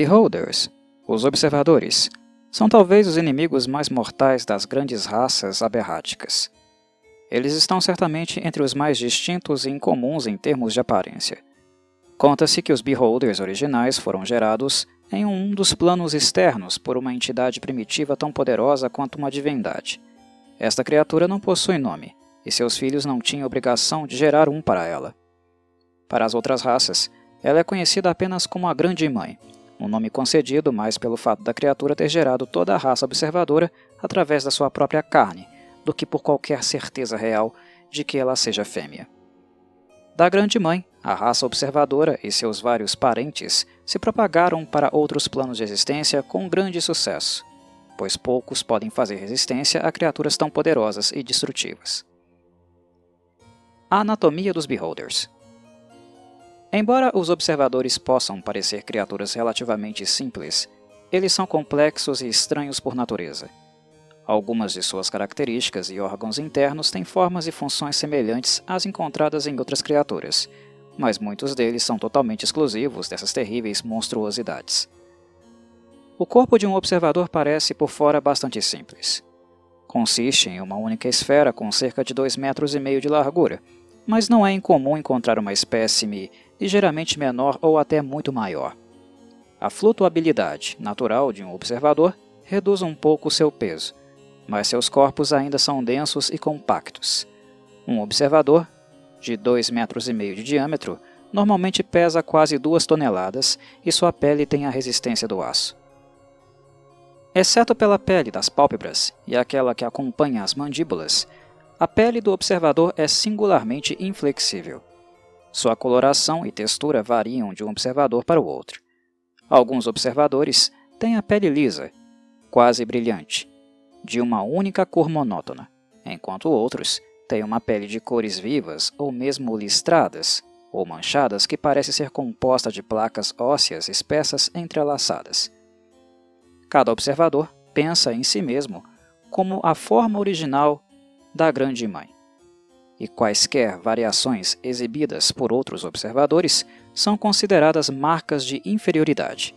Beholders, os observadores, são talvez os inimigos mais mortais das grandes raças aberráticas. Eles estão certamente entre os mais distintos e incomuns em termos de aparência. Conta-se que os Beholders originais foram gerados em um dos planos externos por uma entidade primitiva tão poderosa quanto uma divindade. Esta criatura não possui nome, e seus filhos não tinham obrigação de gerar um para ela. Para as outras raças, ela é conhecida apenas como a Grande Mãe, um nome concedido mais pelo fato da criatura ter gerado toda a raça observadora através da sua própria carne, do que por qualquer certeza real de que ela seja fêmea. Da Grande Mãe, a raça observadora e seus vários parentes se propagaram para outros planos de existência com grande sucesso, pois poucos podem fazer resistência a criaturas tão poderosas e destrutivas. A anatomia dos Beholders Embora os observadores possam parecer criaturas relativamente simples, eles são complexos e estranhos por natureza. Algumas de suas características e órgãos internos têm formas e funções semelhantes às encontradas em outras criaturas, mas muitos deles são totalmente exclusivos dessas terríveis monstruosidades. O corpo de um observador parece por fora bastante simples. Consiste em uma única esfera com cerca de 2,5 metros e meio de largura, mas não é incomum encontrar uma espécime ligeiramente menor ou até muito maior. A flutuabilidade natural de um observador reduz um pouco seu peso, mas seus corpos ainda são densos e compactos. Um observador, de 2,5 metros e meio de diâmetro, normalmente pesa quase 2 toneladas e sua pele tem a resistência do aço. Exceto pela pele das pálpebras e aquela que acompanha as mandíbulas, a pele do observador é singularmente inflexível. Sua coloração e textura variam de um observador para o outro. Alguns observadores têm a pele lisa, quase brilhante, de uma única cor monótona, enquanto outros têm uma pele de cores vivas ou mesmo listradas ou manchadas que parece ser composta de placas ósseas espessas entrelaçadas. Cada observador pensa em si mesmo como a forma original da Grande Mãe. E quaisquer variações exibidas por outros observadores são consideradas marcas de inferioridade.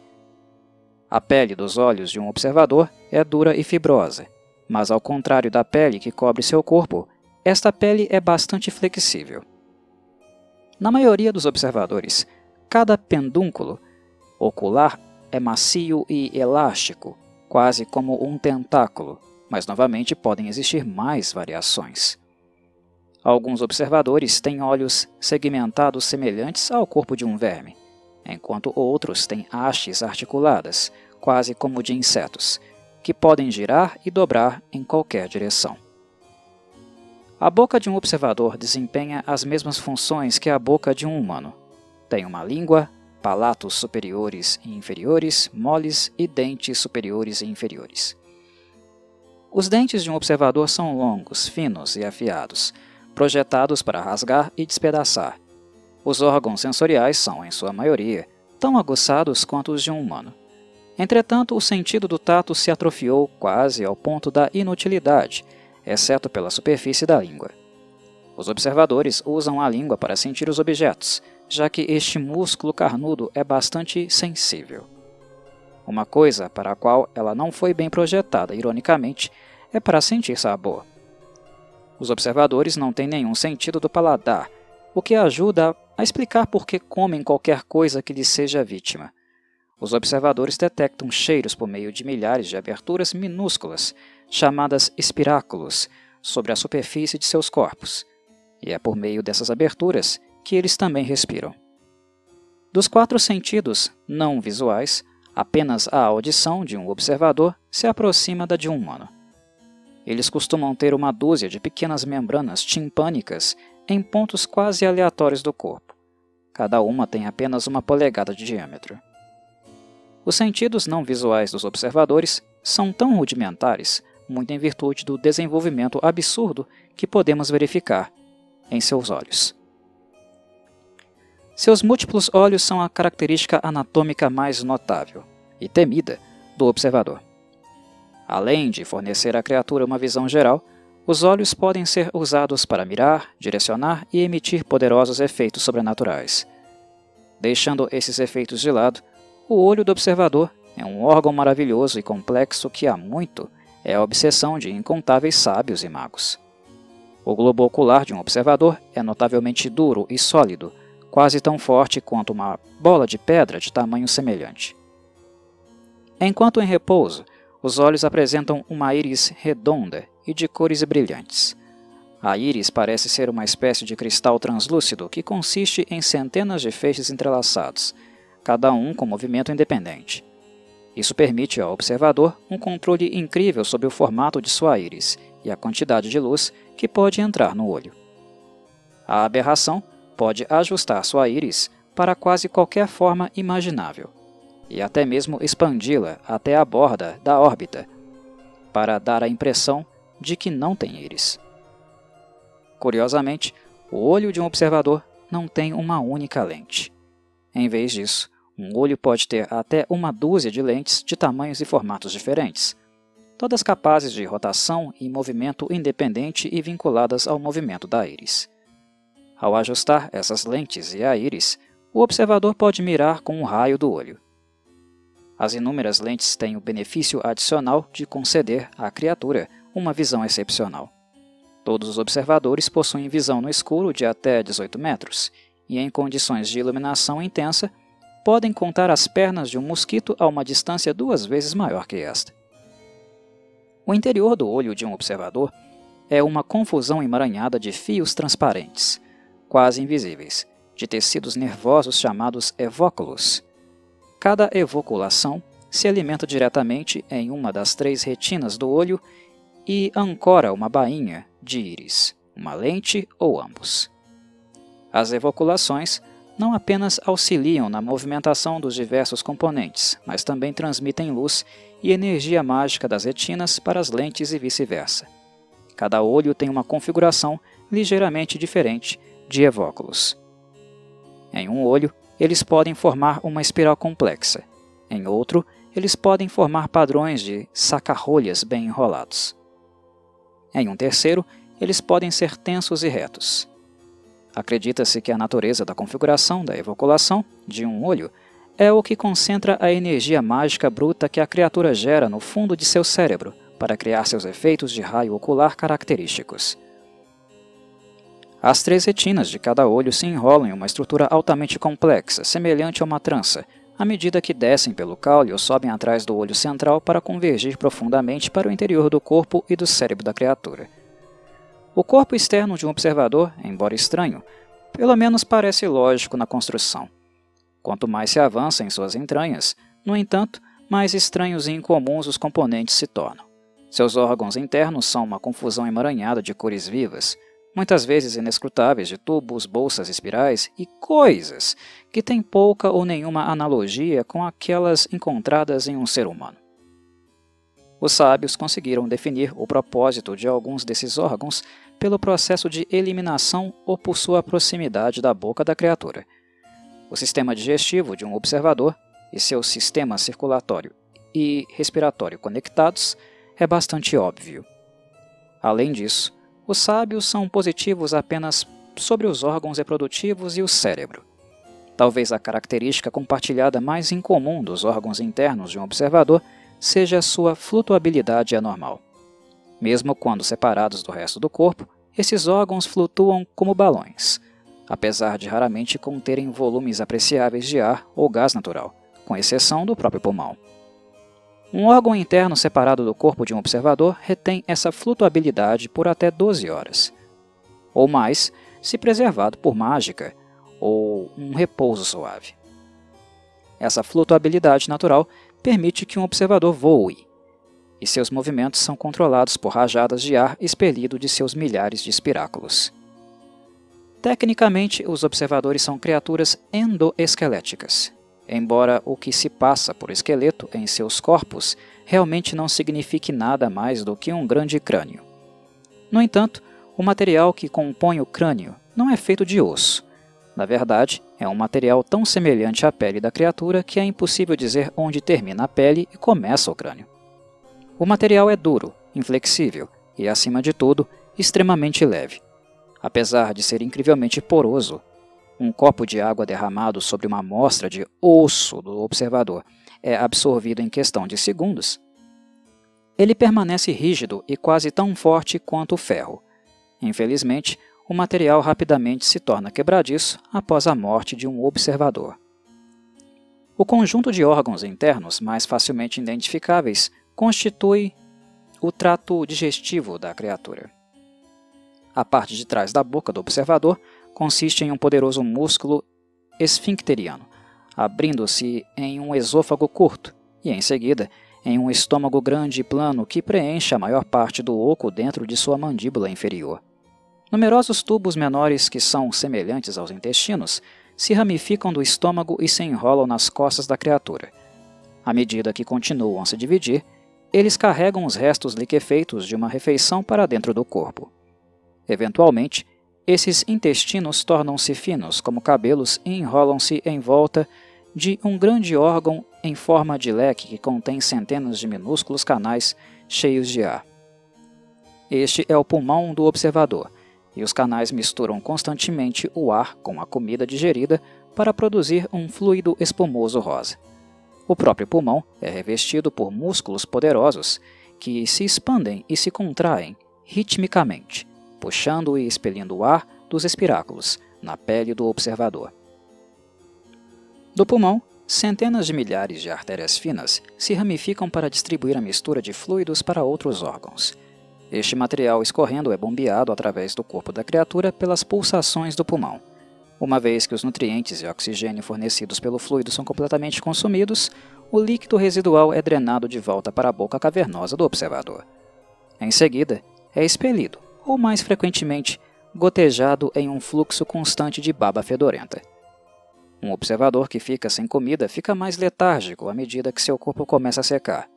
A pele dos olhos de um observador é dura e fibrosa, mas ao contrário da pele que cobre seu corpo, esta pele é bastante flexível. Na maioria dos observadores, cada pendúnculo ocular é macio e elástico, quase como um tentáculo, mas novamente podem existir mais variações. Alguns observadores têm olhos segmentados semelhantes ao corpo de um verme, enquanto outros têm hastes articuladas, quase como de insetos, que podem girar e dobrar em qualquer direção. A boca de um observador desempenha as mesmas funções que a boca de um humano. Tem uma língua, palatos superiores e inferiores, moles e dentes superiores e inferiores. Os dentes de um observador são longos, finos e afiados, projetados para rasgar e despedaçar. Os órgãos sensoriais são, em sua maioria, tão aguçados quanto os de um humano. Entretanto, o sentido do tato se atrofiou quase ao ponto da inutilidade, exceto pela superfície da língua. Os observadores usam a língua para sentir os objetos, já que este músculo carnudo é bastante sensível. Uma coisa para a qual ela não foi bem projetada, ironicamente, é para sentir sabor. Os observadores não têm nenhum sentido do paladar, o que ajuda a explicar por que comem qualquer coisa que lhes seja vítima. Os observadores detectam cheiros por meio de milhares de aberturas minúsculas, chamadas espiráculos, sobre a superfície de seus corpos, e é por meio dessas aberturas que eles também respiram. Dos quatro sentidos não visuais, Apenas a audição de um observador se aproxima da de um humano. Eles costumam ter uma dúzia de pequenas membranas timpânicas em pontos quase aleatórios do corpo. Cada uma tem apenas uma polegada de diâmetro. Os sentidos não visuais dos observadores são tão rudimentares, muito em virtude do desenvolvimento absurdo que podemos verificar em seus olhos. Seus múltiplos olhos são a característica anatômica mais notável e temida do observador. Além de fornecer à criatura uma visão geral, os olhos podem ser usados para mirar, direcionar e emitir poderosos efeitos sobrenaturais. Deixando esses efeitos de lado, O olho do observador é um órgão maravilhoso e complexo que há muito é a obsessão de incontáveis sábios e magos. O globo ocular de um observador é notavelmente duro e sólido, quase tão forte quanto uma bola de pedra de tamanho semelhante. Enquanto em repouso, os olhos apresentam uma íris redonda e de cores brilhantes. A íris parece ser uma espécie de cristal translúcido que consiste em centenas de feixes entrelaçados, cada um com movimento independente. Isso permite ao observador um controle incrível sobre o formato de sua íris e a quantidade de luz que pode entrar no olho. A aberração pode ajustar sua íris para quase qualquer forma imaginável, e até mesmo expandi-la até a borda da órbita, para dar a impressão de que não tem íris. Curiosamente, o olho de um observador não tem uma única lente. Em vez disso, um olho pode ter até uma dúzia de lentes de tamanhos e formatos diferentes, todas capazes de rotação e movimento independente e vinculadas ao movimento da íris. Ao ajustar essas lentes e a íris, o observador pode mirar com um raio do olho. As inúmeras lentes têm o benefício adicional de conceder à criatura uma visão excepcional. Todos os observadores possuem visão no escuro de até 18 metros, e em condições de iluminação intensa, podem contar as pernas de um mosquito a uma distância duas vezes maior que esta. O interior do olho de um observador é uma confusão emaranhada de fios transparentes, quase invisíveis, de tecidos nervosos chamados evóculos. Cada evoculação se alimenta diretamente em uma das três retinas do olho e ancora uma bainha de íris, uma lente ou ambos. As evoculações não apenas auxiliam na movimentação dos diversos componentes, mas também transmitem luz e energia mágica das retinas para as lentes e vice-versa. Cada olho tem uma configuração ligeiramente diferente de evóculos. Em um olho, eles podem formar uma espiral complexa. Em outro, eles podem formar padrões de saca-rolhas bem enrolados. Em um terceiro, eles podem ser tensos e retos. Acredita-se que a natureza da configuração da evoculação de um olho é o que concentra a energia mágica bruta que a criatura gera no fundo de seu cérebro para criar seus efeitos de raio ocular característicos. As três retinas de cada olho se enrolam em uma estrutura altamente complexa, semelhante a uma trança, à medida que descem pelo caule ou sobem atrás do olho central para convergir profundamente para o interior do corpo e do cérebro da criatura. O corpo externo de um observador, embora estranho, pelo menos parece lógico na construção. Quanto mais se avança em suas entranhas, no entanto, mais estranhos e incomuns os componentes se tornam. Seus órgãos internos são uma confusão emaranhada de cores vivas, muitas vezes inescrutáveis de tubos, bolsas, espirais e coisas que têm pouca ou nenhuma analogia com aquelas encontradas em um ser humano. Os sábios conseguiram definir o propósito de alguns desses órgãos pelo processo de eliminação ou por sua proximidade da boca da criatura. O sistema digestivo de um observador e seu sistema circulatório e respiratório conectados é bastante óbvio. Além disso, os sábios são positivos apenas sobre os órgãos reprodutivos e o cérebro. Talvez a característica compartilhada mais incomum dos órgãos internos de um observador seja sua flutuabilidade anormal. Mesmo quando separados do resto do corpo, esses órgãos flutuam como balões, apesar de raramente conterem volumes apreciáveis de ar ou gás natural, com exceção do próprio pulmão. Um órgão interno separado do corpo de um observador retém essa flutuabilidade por até 12 horas, ou mais se preservado por mágica ou um repouso suave. Essa flutuabilidade natural permite que um observador voe, e seus movimentos são controlados por rajadas de ar expelido de seus milhares de espiráculos. Tecnicamente, os observadores são criaturas endoesqueléticas, embora o que se passa por esqueleto em seus corpos realmente não signifique nada mais do que um grande crânio. No entanto, o material que compõe o crânio não é feito de osso, na verdade, é um material tão semelhante à pele da criatura que é impossível dizer onde termina a pele e começa o crânio. O material é duro, inflexível e, acima de tudo, extremamente leve. Apesar de ser incrivelmente poroso, Um copo de água derramado sobre uma amostra de osso do observador é absorvido em questão de segundos. Ele permanece rígido e quase tão forte quanto o ferro. Infelizmente, o material rapidamente se torna quebradiço após a morte de um observador. O conjunto de órgãos internos mais facilmente identificáveis constitui o trato digestivo da criatura. A parte de trás da boca do observador consiste em um poderoso músculo esfincteriano, abrindo-se em um esôfago curto e, em seguida, em um estômago grande e plano que preenche a maior parte do oco dentro de sua mandíbula inferior. Numerosos tubos menores que são semelhantes aos intestinos se ramificam do estômago e se enrolam nas costas da criatura. À medida que continuam a se dividir, eles carregam os restos liquefeitos de uma refeição para dentro do corpo. Eventualmente, esses intestinos tornam-se finos como cabelos e enrolam-se em volta de um grande órgão em forma de leque que contém centenas de minúsculos canais cheios de ar. Este é o pulmão do observador, e os canais misturam constantemente o ar com a comida digerida para produzir um fluido espumoso rosa. O próprio pulmão é revestido por músculos poderosos que se expandem e se contraem ritmicamente, puxando e expelindo o ar dos espiráculos na pele do observador. Do pulmão, centenas de milhares de artérias finas se ramificam para distribuir a mistura de fluidos para outros órgãos. Este material escorrendo é bombeado através do corpo da criatura pelas pulsações do pulmão. Uma vez que os nutrientes e oxigênio fornecidos pelo fluido são completamente consumidos, o líquido residual é drenado de volta para a boca cavernosa do observador. Em seguida, é expelido, ou mais frequentemente, gotejado em um fluxo constante de baba fedorenta. Um observador que fica sem comida fica mais letárgico à medida que seu corpo começa a secar.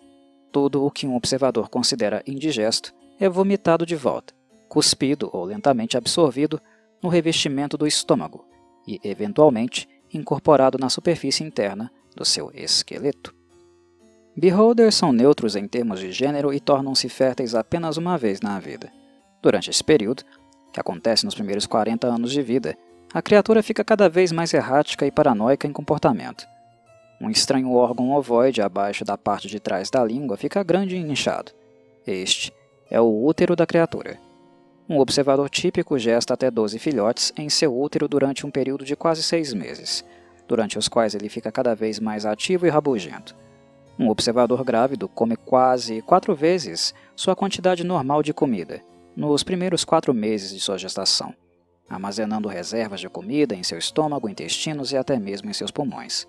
Tudo o que um observador considera indigesto é vomitado de volta, cuspido ou lentamente absorvido no revestimento do estômago e, eventualmente, incorporado na superfície interna do seu esqueleto. Beholders são neutros em termos de gênero e tornam-se férteis apenas uma vez na vida. Durante esse período, que acontece nos primeiros 40 anos de vida, a criatura fica cada vez mais errática e paranoica em comportamento. Um estranho órgão ovoide abaixo da parte de trás da língua fica grande e inchado. Este é o útero da criatura. Um observador típico gesta até 12 filhotes em seu útero durante um período de quase seis meses, durante os quais ele fica cada vez mais ativo e rabugento. Um observador grávido come quase quatro vezes sua quantidade normal de comida nos primeiros quatro meses de sua gestação, armazenando reservas de comida em seu estômago, intestinos e até mesmo em seus pulmões.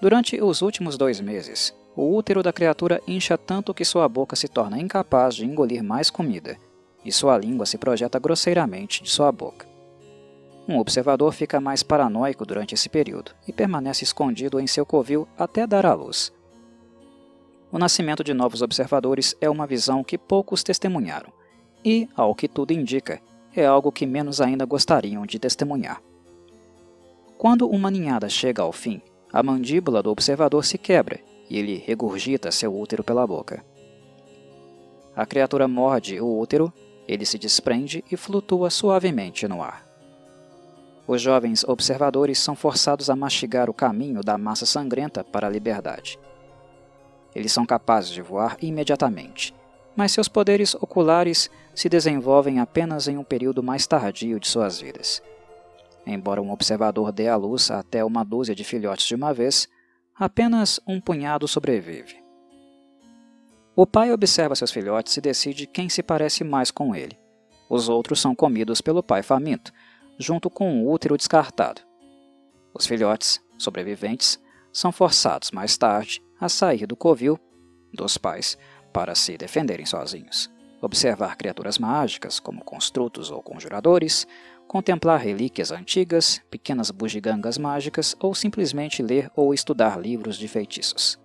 Durante os últimos dois meses, o útero da criatura incha tanto que sua boca se torna incapaz de engolir mais comida, e sua língua se projeta grosseiramente de sua boca. Um observador fica mais paranoico durante esse período e permanece escondido em seu covil até dar à luz. O nascimento de novos observadores é uma visão que poucos testemunharam, e, ao que tudo indica, é algo que menos ainda gostariam de testemunhar. Quando uma ninhada chega ao fim, a mandíbula do observador se quebra e ele regurgita seu útero pela boca. A criatura morde o útero, ele se desprende e flutua suavemente no ar. Os jovens observadores são forçados a mastigar o caminho da massa sangrenta para a liberdade. Eles são capazes de voar imediatamente, mas seus poderes oculares se desenvolvem apenas em um período mais tardio de suas vidas. Embora um observador dê à luz até uma dúzia de filhotes de uma vez, apenas um punhado sobrevive. O pai observa seus filhotes e decide quem se parece mais com ele. Os outros são comidos pelo pai faminto, junto com o útero descartado. Os filhotes, sobreviventes, são forçados mais tarde a sair do covil dos pais para se defenderem sozinhos, observar criaturas mágicas como construtos ou conjuradores, contemplar relíquias antigas, pequenas bugigangas mágicas ou simplesmente ler ou estudar livros de feitiços.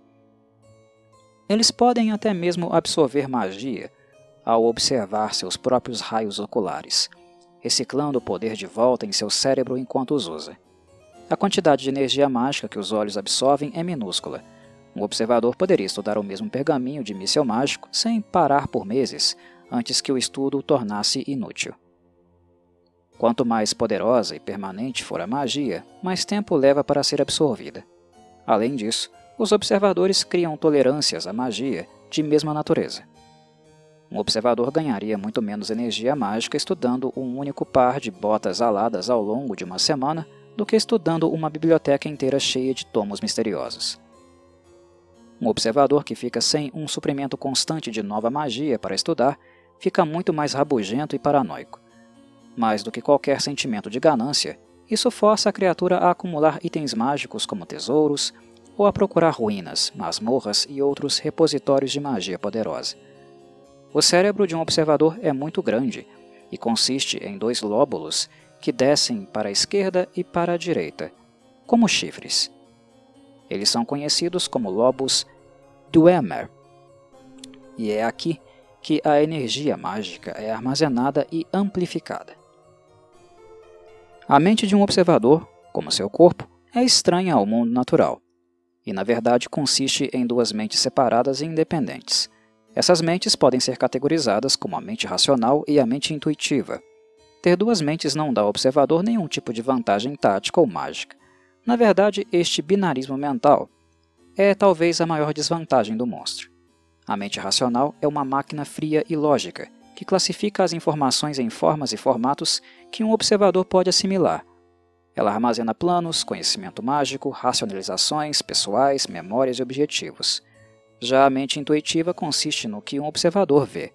Eles podem até mesmo absorver magia ao observar seus próprios raios oculares, reciclando o poder de volta em seu cérebro enquanto os usa. A quantidade de energia mágica que os olhos absorvem é minúscula. Um observador poderia estudar o mesmo pergaminho de míssil mágico sem parar por meses antes que o estudo o tornasse inútil. Quanto mais poderosa e permanente for a magia, mais tempo leva para ser absorvida. Além disso, os observadores criam tolerâncias à magia de mesma natureza. Um observador ganharia muito menos energia mágica estudando um único par de botas aladas ao longo de uma semana do que estudando uma biblioteca inteira cheia de tomos misteriosos. Um observador que fica sem um suprimento constante de nova magia para estudar fica muito mais rabugento e paranoico. Mais do que qualquer sentimento de ganância, isso força a criatura a acumular itens mágicos como tesouros, ou a procurar ruínas, masmorras e outros repositórios de magia poderosa. O cérebro de um observador é muito grande e consiste em dois lóbulos que descem para a esquerda e para a direita, como chifres. Eles são conhecidos como lobos Duemer, e é aqui que a energia mágica é armazenada e amplificada. A mente de um observador, como seu corpo, é estranha ao mundo natural, e na verdade consiste em duas mentes separadas e independentes. Essas mentes podem ser categorizadas como a mente racional e a mente intuitiva. Ter duas mentes não dá ao observador nenhum tipo de vantagem tática ou mágica. Na verdade, este binarismo mental é talvez a maior desvantagem do monstro. A mente racional é uma máquina fria e lógica, que classifica as informações em formas e formatos que um observador pode assimilar. Ela armazena planos, conhecimento mágico, racionalizações pessoais, memórias e objetivos. Já a mente intuitiva consiste no que um observador vê.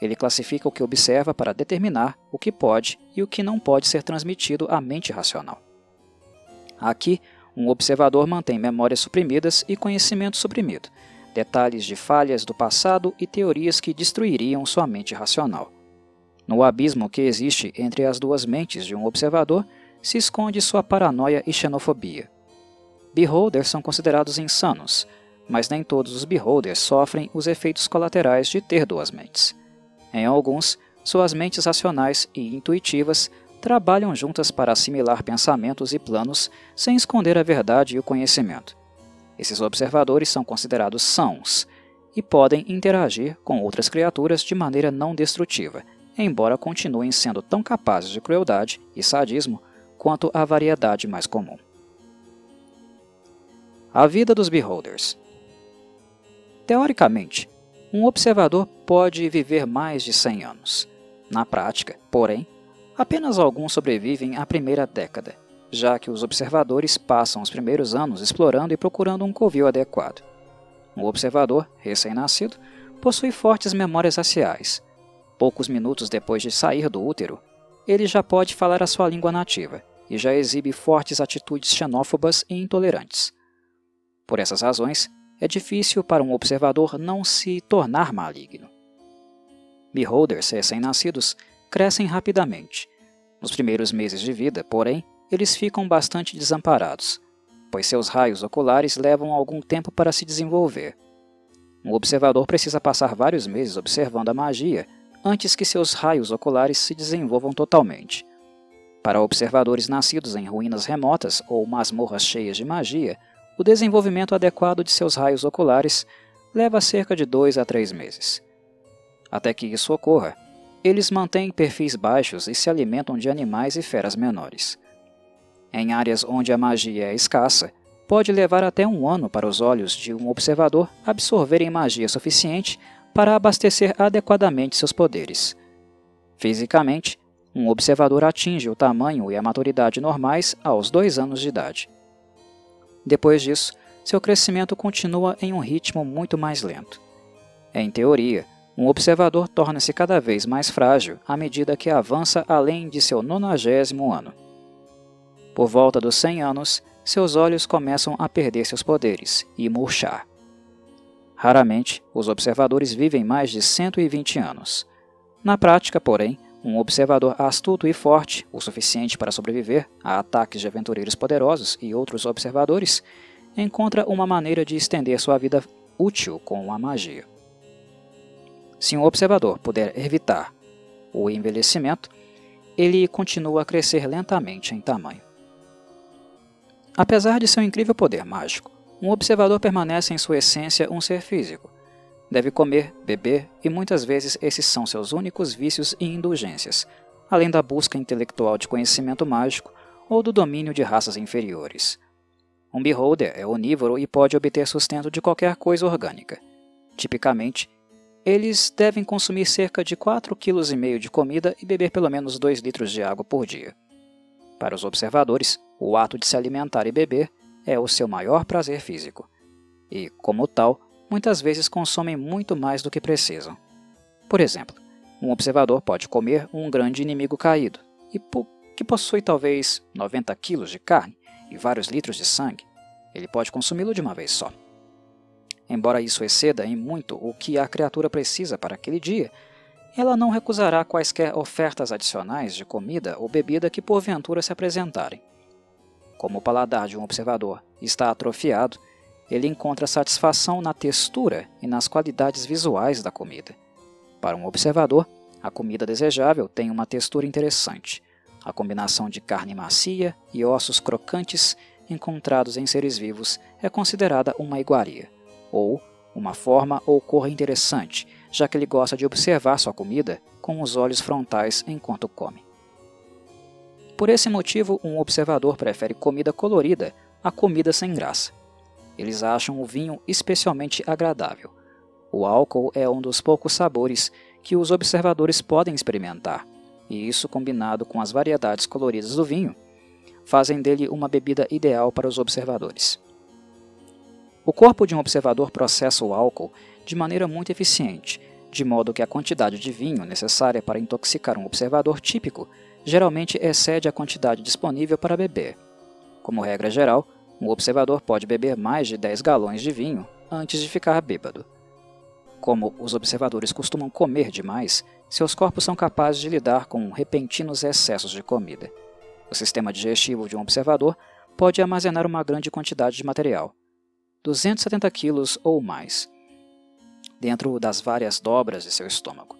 Ele classifica o que observa para determinar o que pode e o que não pode ser transmitido à mente racional. Aqui, um observador mantém memórias suprimidas e conhecimento suprimido, detalhes de falhas do passado e teorias que destruiriam sua mente racional. No abismo que existe entre as duas mentes de um observador se esconde sua paranoia e xenofobia. Beholders são considerados insanos, mas nem todos os beholders sofrem os efeitos colaterais de ter duas mentes. Em alguns, suas mentes racionais e intuitivas trabalham juntas para assimilar pensamentos e planos sem esconder a verdade e o conhecimento. Esses observadores são considerados sãos e podem interagir com outras criaturas de maneira não destrutiva, embora continuem sendo tão capazes de crueldade e sadismo quanto a variedade mais comum. A vida dos Beholders Teoricamente, um observador pode viver mais de 100 anos. Na prática, porém, Apenas alguns sobrevivem à primeira década, já que os observadores passam os primeiros anos explorando e procurando um covil adequado. Um observador, recém-nascido, possui fortes memórias raciais. Poucos minutos depois de sair do útero, ele já pode falar a sua língua nativa e já exibe fortes atitudes xenófobas e intolerantes. Por essas razões, é difícil para um observador não se tornar maligno. Beholders recém-nascidos crescem rapidamente. Nos primeiros meses de vida, porém, eles ficam bastante desamparados, pois seus raios oculares levam algum tempo para se desenvolver. Um observador precisa passar vários meses observando a magia antes que seus raios oculares se desenvolvam totalmente. Para observadores nascidos em ruínas remotas ou masmorras cheias de magia, o desenvolvimento adequado de seus raios oculares leva cerca de dois a três meses. Até que isso ocorra, eles mantêm perfis baixos e se alimentam de animais e feras menores. Em áreas onde a magia é escassa, pode levar até um ano para os olhos de um observador absorverem magia suficiente para abastecer adequadamente seus poderes. Fisicamente, um observador atinge o tamanho e a maturidade normais aos dois anos de idade. Depois disso, seu crescimento continua em um ritmo muito mais lento. Em teoria, um observador torna-se cada vez mais frágil à medida que avança além de seu nonagésimo ano. Por volta dos 100 anos, seus olhos começam a perder seus poderes e murchar. Raramente, os observadores vivem mais de 120 anos. Na prática, porém, um observador astuto e forte, o suficiente para sobreviver a ataques de aventureiros poderosos e outros observadores, encontra uma maneira de estender sua vida útil com a magia. Se um observador puder evitar o envelhecimento, ele continua a crescer lentamente em tamanho. Apesar de seu incrível poder mágico, um observador permanece em sua essência um ser físico. Deve comer, beber e muitas vezes esses são seus únicos vícios e indulgências, além da busca intelectual de conhecimento mágico ou do domínio de raças inferiores. Um beholder é onívoro e pode obter sustento de qualquer coisa orgânica. Tipicamente, eles devem consumir cerca de 4,5 kg de comida e beber pelo menos 2 litros de água por dia. Para os observadores, o ato de se alimentar e beber é o seu maior prazer físico. E, como tal, muitas vezes consomem muito mais do que precisam. Por exemplo, um observador pode comer um grande inimigo caído, e que possui talvez 90 quilos de carne e vários litros de sangue. Ele pode consumi-lo de uma vez só. Embora isso exceda em muito o que a criatura precisa para aquele dia, ela não recusará quaisquer ofertas adicionais de comida ou bebida que porventura se apresentarem. Como o paladar de um observador está atrofiado, ele encontra satisfação na textura e nas qualidades visuais da comida. Para um observador, a comida desejável tem uma textura interessante. A combinação de carne macia e ossos crocantes encontrados em seres vivos é considerada uma iguaria, ou uma forma ou cor interessante, já que ele gosta de observar sua comida com os olhos frontais enquanto come. Por esse motivo, um observador prefere comida colorida a comida sem graça. Eles acham o vinho especialmente agradável. O álcool é um dos poucos sabores que os observadores podem experimentar, e isso, combinado com as variedades coloridas do vinho, fazem dele uma bebida ideal para os observadores. O corpo de um observador processa o álcool de maneira muito eficiente, de modo que a quantidade de vinho necessária para intoxicar um observador típico geralmente excede a quantidade disponível para beber. Como regra geral, um observador pode beber mais de 10 galões de vinho antes de ficar bêbado. Como os observadores costumam comer demais, seus corpos são capazes de lidar com repentinos excessos de comida. O sistema digestivo de um observador pode armazenar uma grande quantidade de material, 270 quilos ou mais, dentro das várias dobras de seu estômago.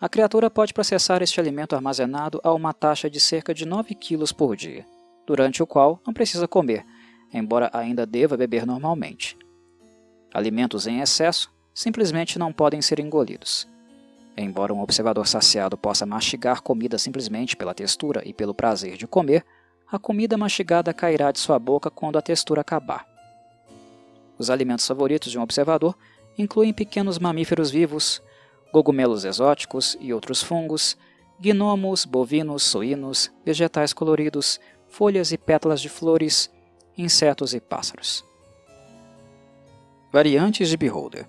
A criatura pode processar este alimento armazenado a uma taxa de cerca de 9 quilos por dia durante o qual não precisa comer, embora ainda deva beber normalmente. Alimentos em excesso simplesmente não podem ser engolidos. Embora um observador saciado possa mastigar comida simplesmente pela textura e pelo prazer de comer, a comida mastigada cairá de sua boca quando a textura acabar. Os alimentos favoritos de um observador incluem pequenos mamíferos vivos, cogumelos exóticos e outros fungos, gnomos, bovinos, suínos, vegetais coloridos, folhas e pétalas de flores, insetos e pássaros. Variantes de Beholder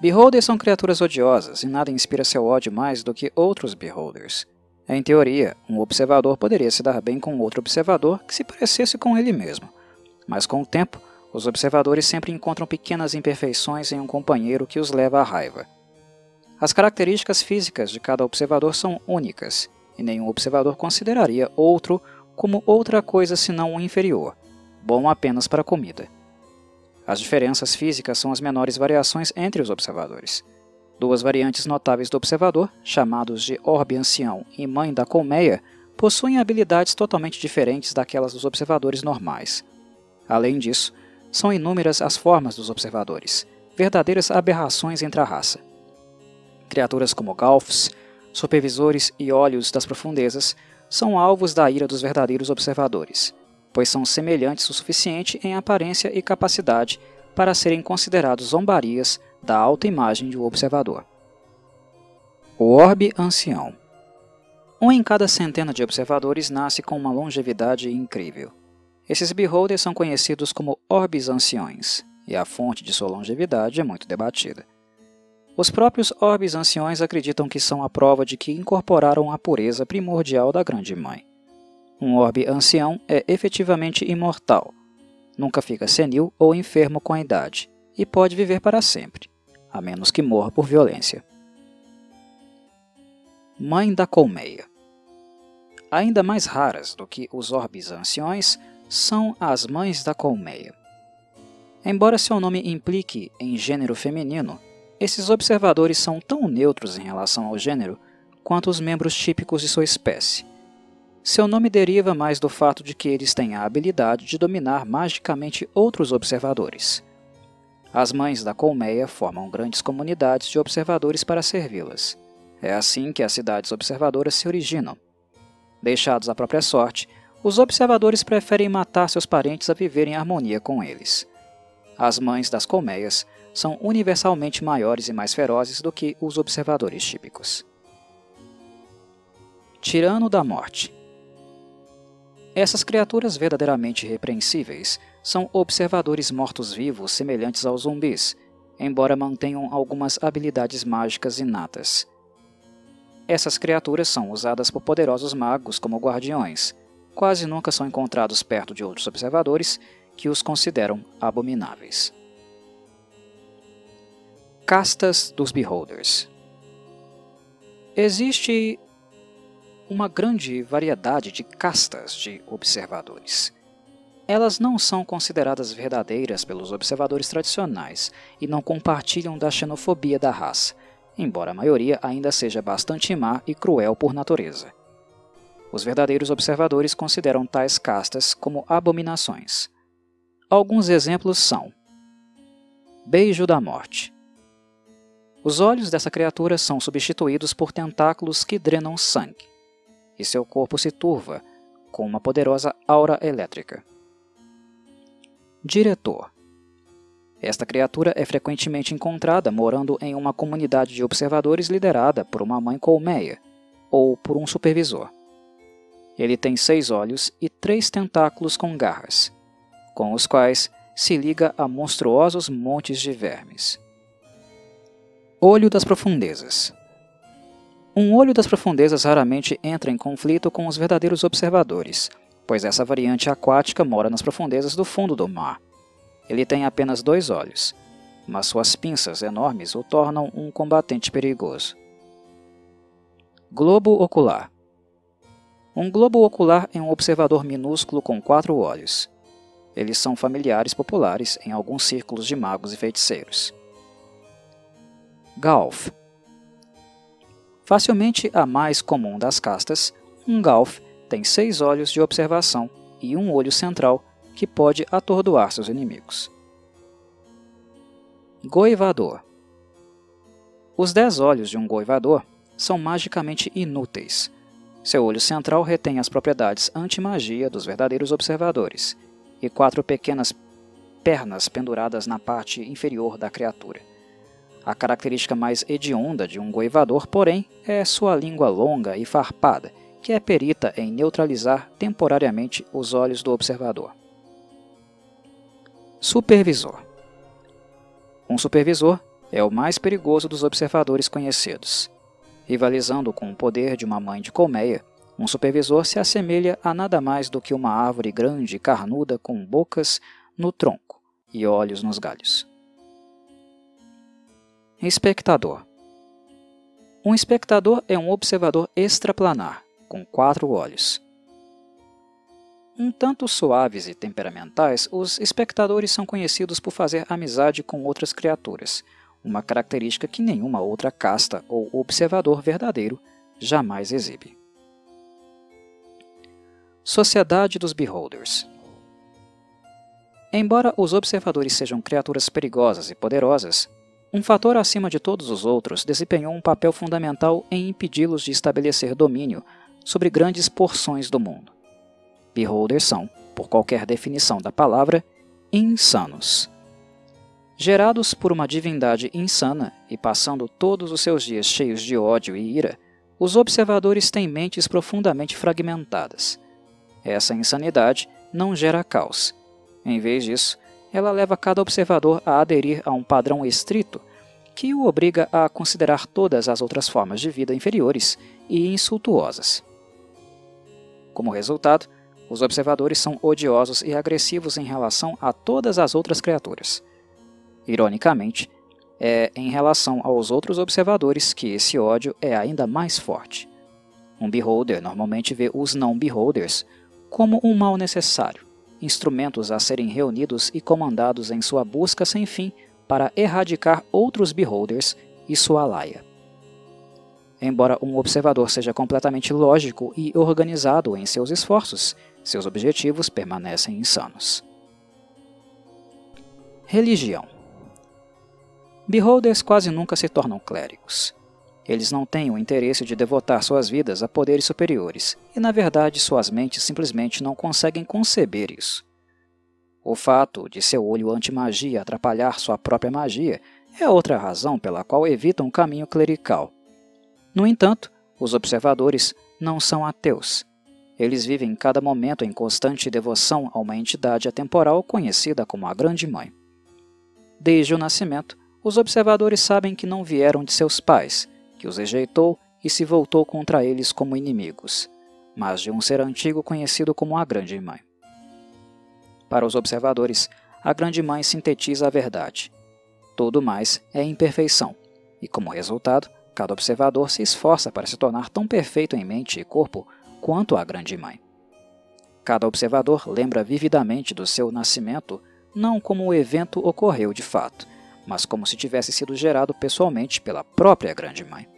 Beholders são criaturas odiosas e nada inspira seu ódio mais do que outros Beholders. Em teoria, um observador poderia se dar bem com outro observador que se parecesse com ele mesmo, mas com o tempo, os observadores sempre encontram pequenas imperfeições em um companheiro que os leva à raiva. As características físicas de cada observador são únicas, e nenhum observador consideraria outro como outra coisa senão um inferior, bom apenas para comida. As diferenças físicas são as menores variações entre os observadores. Duas variantes notáveis do observador, chamados de Orbe Ancião e Mãe da Colmeia, possuem habilidades totalmente diferentes daquelas dos observadores normais. Além disso, são inúmeras as formas dos observadores, verdadeiras aberrações entre a raça. Criaturas como Galfs, supervisores e olhos das profundezas são alvos da ira dos verdadeiros observadores, pois são semelhantes o suficiente em aparência e capacidade para serem considerados zombarias da alta imagem do observador. O Orbe Ancião Um em cada centena de observadores nasce com uma longevidade incrível. Esses beholders são conhecidos como orbes anciões, e a fonte de sua longevidade é muito debatida. Os próprios orbes anciões acreditam que são a prova de que incorporaram a pureza primordial da Grande Mãe. Um orbe ancião é efetivamente imortal, nunca fica senil ou enfermo com a idade, e pode viver para sempre, a menos que morra por violência. Mãe da Colmeia Ainda mais raras do que os orbes anciões são as mães da colmeia. Embora seu nome implique em gênero feminino, esses observadores são tão neutros em relação ao gênero quanto os membros típicos de sua espécie. Seu nome deriva mais do fato de que eles têm a habilidade de dominar magicamente outros observadores. As mães da colmeia formam grandes comunidades de observadores para servi-las. É assim que as cidades observadoras se originam. Deixados à própria sorte, os observadores preferem matar seus parentes a viver em harmonia com eles. As mães das colmeias são universalmente maiores e mais ferozes do que os observadores típicos. Tirano da Morte Essas criaturas verdadeiramente repreensíveis são observadores mortos-vivos semelhantes aos zumbis, embora mantenham algumas habilidades mágicas inatas. Essas criaturas são usadas por poderosos magos como guardiões. Quase nunca são encontrados perto de outros observadores que os consideram abomináveis. Castas dos Beholders Existe uma grande variedade de castas de observadores. Elas não são consideradas verdadeiras pelos observadores tradicionais e não compartilham da xenofobia da raça, embora a maioria ainda seja bastante má e cruel por natureza. Os verdadeiros observadores consideram tais castas como abominações. Alguns exemplos são: Beijo da Morte. Os olhos dessa criatura são substituídos por tentáculos que drenam sangue, e seu corpo se turva com uma poderosa aura elétrica. Diretor esta criatura é frequentemente encontrada morando em uma comunidade de observadores liderada por uma mãe colmeia ou por um supervisor. Ele tem seis olhos e três tentáculos com garras, com os quais se liga a monstruosos montes de vermes. Olho das Profundezas Um olho das profundezas raramente entra em conflito com os verdadeiros observadores, pois essa variante aquática mora nas profundezas do fundo do mar ele tem apenas dois olhos, mas suas pinças enormes o tornam um combatente perigoso. Globo ocular Um globo ocular é um observador minúsculo com quatro olhos. Eles são familiares populares em alguns círculos de magos e feiticeiros. Galf Facilmente a mais comum das castas, um Galf tem seis olhos de observação e um olho central que pode atordoar seus inimigos. Goivador Os dez olhos de um goivador são magicamente inúteis. Seu olho central retém as propriedades anti-magia dos verdadeiros observadores e quatro pequenas pernas penduradas na parte inferior da criatura. A característica mais hedionda de um goivador, porém, é sua língua longa e farpada, que é perita em neutralizar temporariamente os olhos do observador. Supervisor Um supervisor é o mais perigoso dos observadores conhecidos. Rivalizando com o poder de uma mãe de colmeia, um supervisor se assemelha a nada mais do que uma árvore grande e carnuda com bocas no tronco e olhos nos galhos. Espectador Um espectador é um observador extraplanar, com quatro olhos. Um tanto suaves e temperamentais, os espectadores são conhecidos por fazer amizade com outras criaturas, uma característica que nenhuma outra casta ou observador verdadeiro jamais exibe. Sociedade dos Beholders Embora os observadores sejam criaturas perigosas e poderosas, um fator acima de todos os outros desempenhou um papel fundamental em impedi-los de estabelecer domínio sobre grandes porções do mundo. Beholders são, por qualquer definição da palavra, insanos. Gerados por uma divindade insana e passando todos os seus dias cheios de ódio e ira, os observadores têm mentes profundamente fragmentadas. Essa insanidade não gera caos. Em vez disso, ela leva cada observador a aderir a um padrão estrito que o obriga a considerar todas as outras formas de vida inferiores e insultuosas. Como resultado, os observadores são odiosos e agressivos em relação a todas as outras criaturas. Ironicamente, é em relação aos outros observadores que esse ódio é ainda mais forte. Um beholder normalmente vê os não-beholders como um mal necessário, instrumentos a serem reunidos e comandados em sua busca sem fim para erradicar outros beholders e sua laia. Embora um observador seja completamente lógico e organizado em seus esforços, seus objetivos permanecem insanos. Religião Beholders quase nunca se tornam clérigos. Eles não têm o interesse de devotar suas vidas a poderes superiores, e na verdade suas mentes simplesmente não conseguem conceber isso. O fato de seu olho anti-magia atrapalhar sua própria magia é outra razão pela qual evitam o caminho clerical. No entanto, os observadores não são ateus. Eles vivem cada momento em constante devoção a uma entidade atemporal conhecida como a Grande Mãe. Desde o nascimento, os observadores sabem que não vieram de seus pais, que os rejeitou e se voltou contra eles como inimigos, mas de um ser antigo conhecido como a Grande Mãe. Para os observadores, a Grande Mãe sintetiza a verdade. Tudo mais é imperfeição, e como resultado, cada observador se esforça para se tornar tão perfeito em mente e corpo quanto a Grande Mãe. Cada observador lembra vividamente do seu nascimento não como o evento ocorreu de fato, mas como se tivesse sido gerado pessoalmente pela própria Grande Mãe.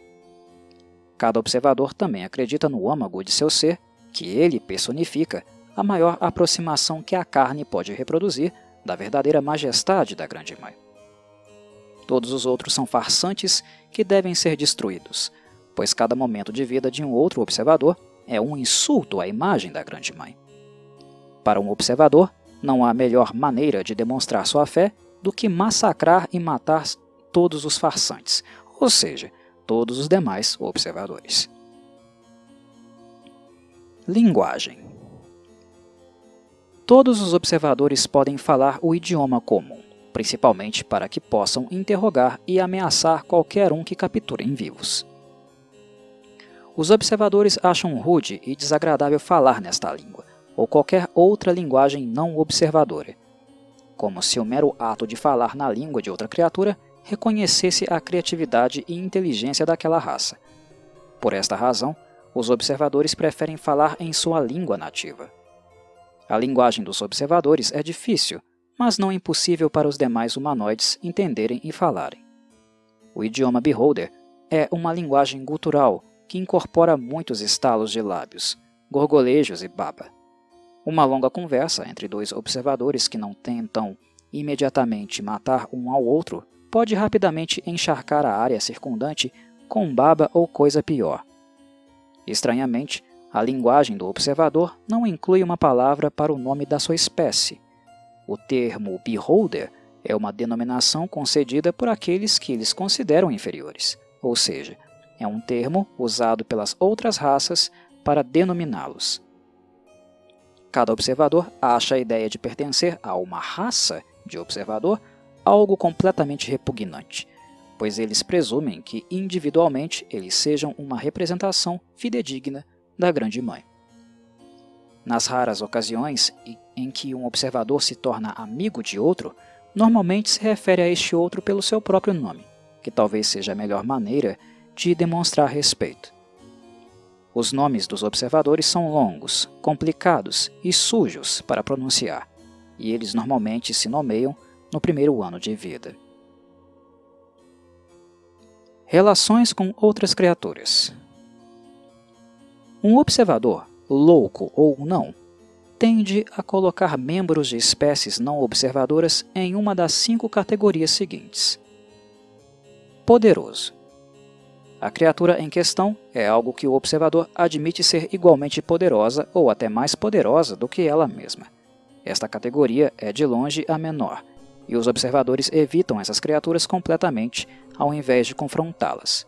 Cada observador também acredita no âmago de seu ser, que ele personifica a maior aproximação que a carne pode reproduzir da verdadeira majestade da Grande Mãe. Todos os outros são farsantes que devem ser destruídos, pois cada momento de vida de um outro observador é um insulto à imagem da Grande Mãe. Para um observador, não há melhor maneira de demonstrar sua fé do que massacrar e matar todos os farsantes, ou seja, todos os demais observadores. Linguagem Todos os observadores podem falar o idioma comum principalmente para que possam interrogar e ameaçar qualquer um que capturem vivos. Os observadores acham rude e desagradável falar nesta língua, ou qualquer outra linguagem não observadora, como se o mero ato de falar na língua de outra criatura reconhecesse a criatividade e inteligência daquela raça. Por esta razão, os observadores preferem falar em sua língua nativa. A linguagem dos observadores é difícil, mas não impossível para os demais humanoides entenderem e falarem. O idioma Beholder é uma linguagem gutural que incorpora muitos estalos de lábios, gorgolejos e baba. Uma longa conversa entre dois observadores que não tentam imediatamente matar um ao outro pode rapidamente encharcar a área circundante com baba ou coisa pior. Estranhamente, a linguagem do observador não inclui uma palavra para o nome da sua espécie, o termo beholder é uma denominação concedida por aqueles que eles consideram inferiores, ou seja, é um termo usado pelas outras raças para denominá-los. Cada observador acha a ideia de pertencer a uma raça de observador algo completamente repugnante, pois eles presumem que individualmente eles sejam uma representação fidedigna da Grande Mãe. Nas raras ocasiões em que um observador se torna amigo de outro, normalmente se refere a este outro pelo seu próprio nome, que talvez seja a melhor maneira de demonstrar respeito. Os nomes dos observadores são longos, complicados e sujos para pronunciar, e eles normalmente se nomeiam no primeiro ano de vida. Relações com outras criaturas. Um observador louco ou não, tende a colocar membros de espécies não observadoras em uma das cinco categorias seguintes. Poderoso. A criatura em questão é algo que o observador admite ser igualmente poderosa ou até mais poderosa do que ela mesma. Esta categoria é de longe a menor, e os observadores evitam essas criaturas completamente ao invés de confrontá-las.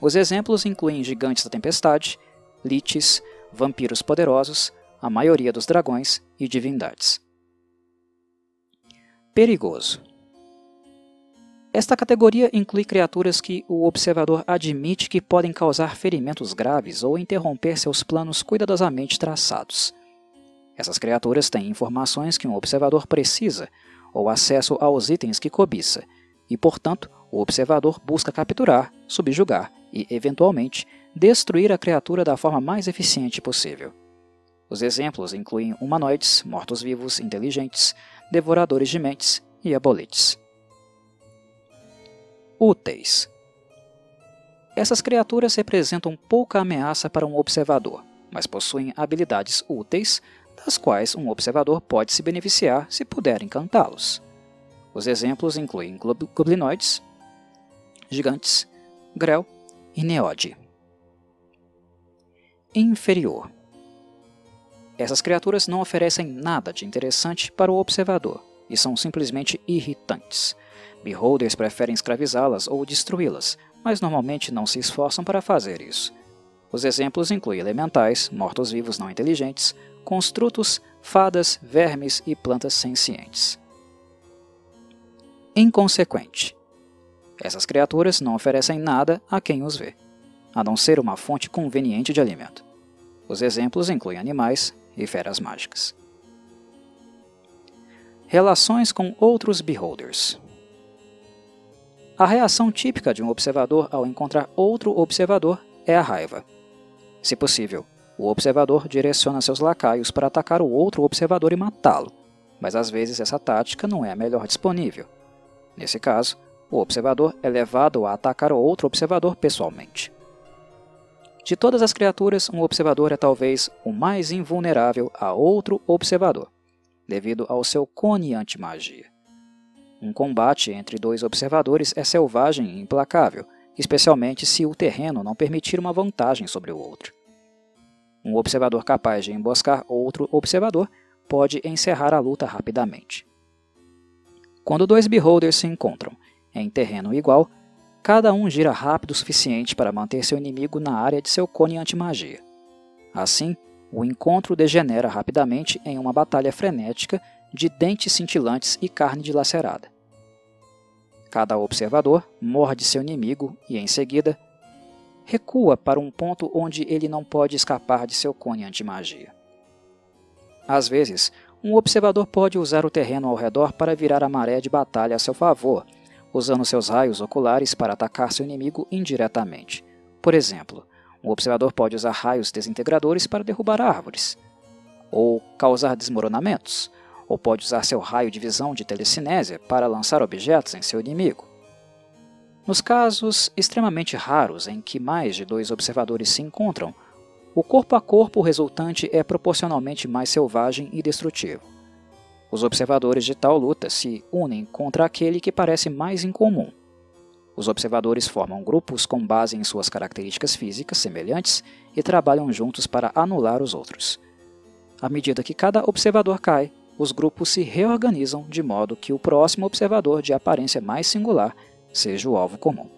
Os exemplos incluem gigantes da tempestade, liches, vampiros poderosos, a maioria dos dragões e divindades. Perigoso. Esta categoria inclui criaturas que o observador admite que podem causar ferimentos graves ou interromper seus planos cuidadosamente traçados. Essas criaturas têm informações que um observador precisa ou acesso aos itens que cobiça, e, portanto, o observador busca capturar, subjugar e, eventualmente, destruir a criatura da forma mais eficiente possível. Os exemplos incluem humanoides, mortos-vivos inteligentes, devoradores de mentes e abolites. Úteis Essas criaturas representam pouca ameaça para um observador, mas possuem habilidades úteis, das quais um observador pode se beneficiar se puder encantá-los. Os exemplos incluem goblinoides, gigantes, Grel e Neode. Inferior Essas criaturas não oferecem nada de interessante para o observador e são simplesmente irritantes. Beholders preferem escravizá-las ou destruí-las, mas normalmente não se esforçam para fazer isso. Os exemplos incluem elementais, mortos-vivos não inteligentes, construtos, fadas, vermes e plantas sencientes. Inconsequente. Essas criaturas não oferecem nada a quem os vê, a não ser uma fonte conveniente de alimento. Os exemplos incluem animais e feras mágicas. Relações com outros beholders. A reação típica de um observador ao encontrar outro observador é a raiva. Se possível, o observador direciona seus lacaios para atacar o outro observador e matá-lo, mas às vezes essa tática não é a melhor disponível. Nesse caso, o observador é levado a atacar o outro observador pessoalmente. De todas as criaturas, um observador é talvez o mais invulnerável a outro observador, devido ao seu cone anti-magia. Um combate entre dois observadores é selvagem e implacável, especialmente se o terreno não permitir uma vantagem sobre o outro. Um observador capaz de emboscar outro observador pode encerrar a luta rapidamente. Quando dois beholders se encontram em terreno igual, cada um gira rápido o suficiente para manter seu inimigo na área de seu cone anti-magia. Assim, o encontro degenera rapidamente em uma batalha frenética de dentes cintilantes e carne dilacerada. Cada observador morde seu inimigo e, em seguida, recua para um ponto onde ele não pode escapar de seu cone anti-magia. Às vezes, um observador pode usar o terreno ao redor para virar a maré de batalha a seu favor, usando seus raios oculares para atacar seu inimigo indiretamente. Por exemplo, um observador pode usar raios desintegradores para derrubar árvores, ou causar desmoronamentos, ou pode usar seu raio de visão de telecinésia para lançar objetos em seu inimigo. Nos casos extremamente raros em que mais de dois observadores se encontram, o corpo a corpo resultante é proporcionalmente mais selvagem e destrutivo. Os observadores de tal luta se unem contra aquele que parece mais incomum. Os observadores formam grupos com base em suas características físicas semelhantes e trabalham juntos para anular os outros. À medida que cada observador cai, os grupos se reorganizam de modo que o próximo observador de aparência mais singular seja o alvo comum.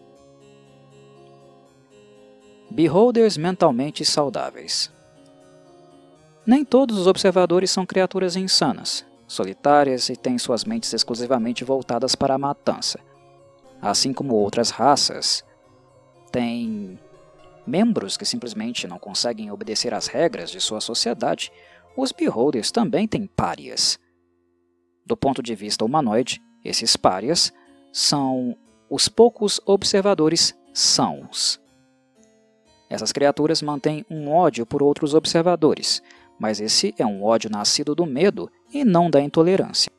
Beholders mentalmente saudáveis. Nem todos os observadores são criaturas insanas, solitárias e têm suas mentes exclusivamente voltadas para a matança. Assim como outras raças, têm membros que simplesmente não conseguem obedecer às regras de sua sociedade os beholders também têm párias. Do ponto de vista humanoide, esses párias são os poucos observadores sãos. Essas criaturas mantêm um ódio por outros observadores, mas esse é um ódio nascido do medo e não da intolerância.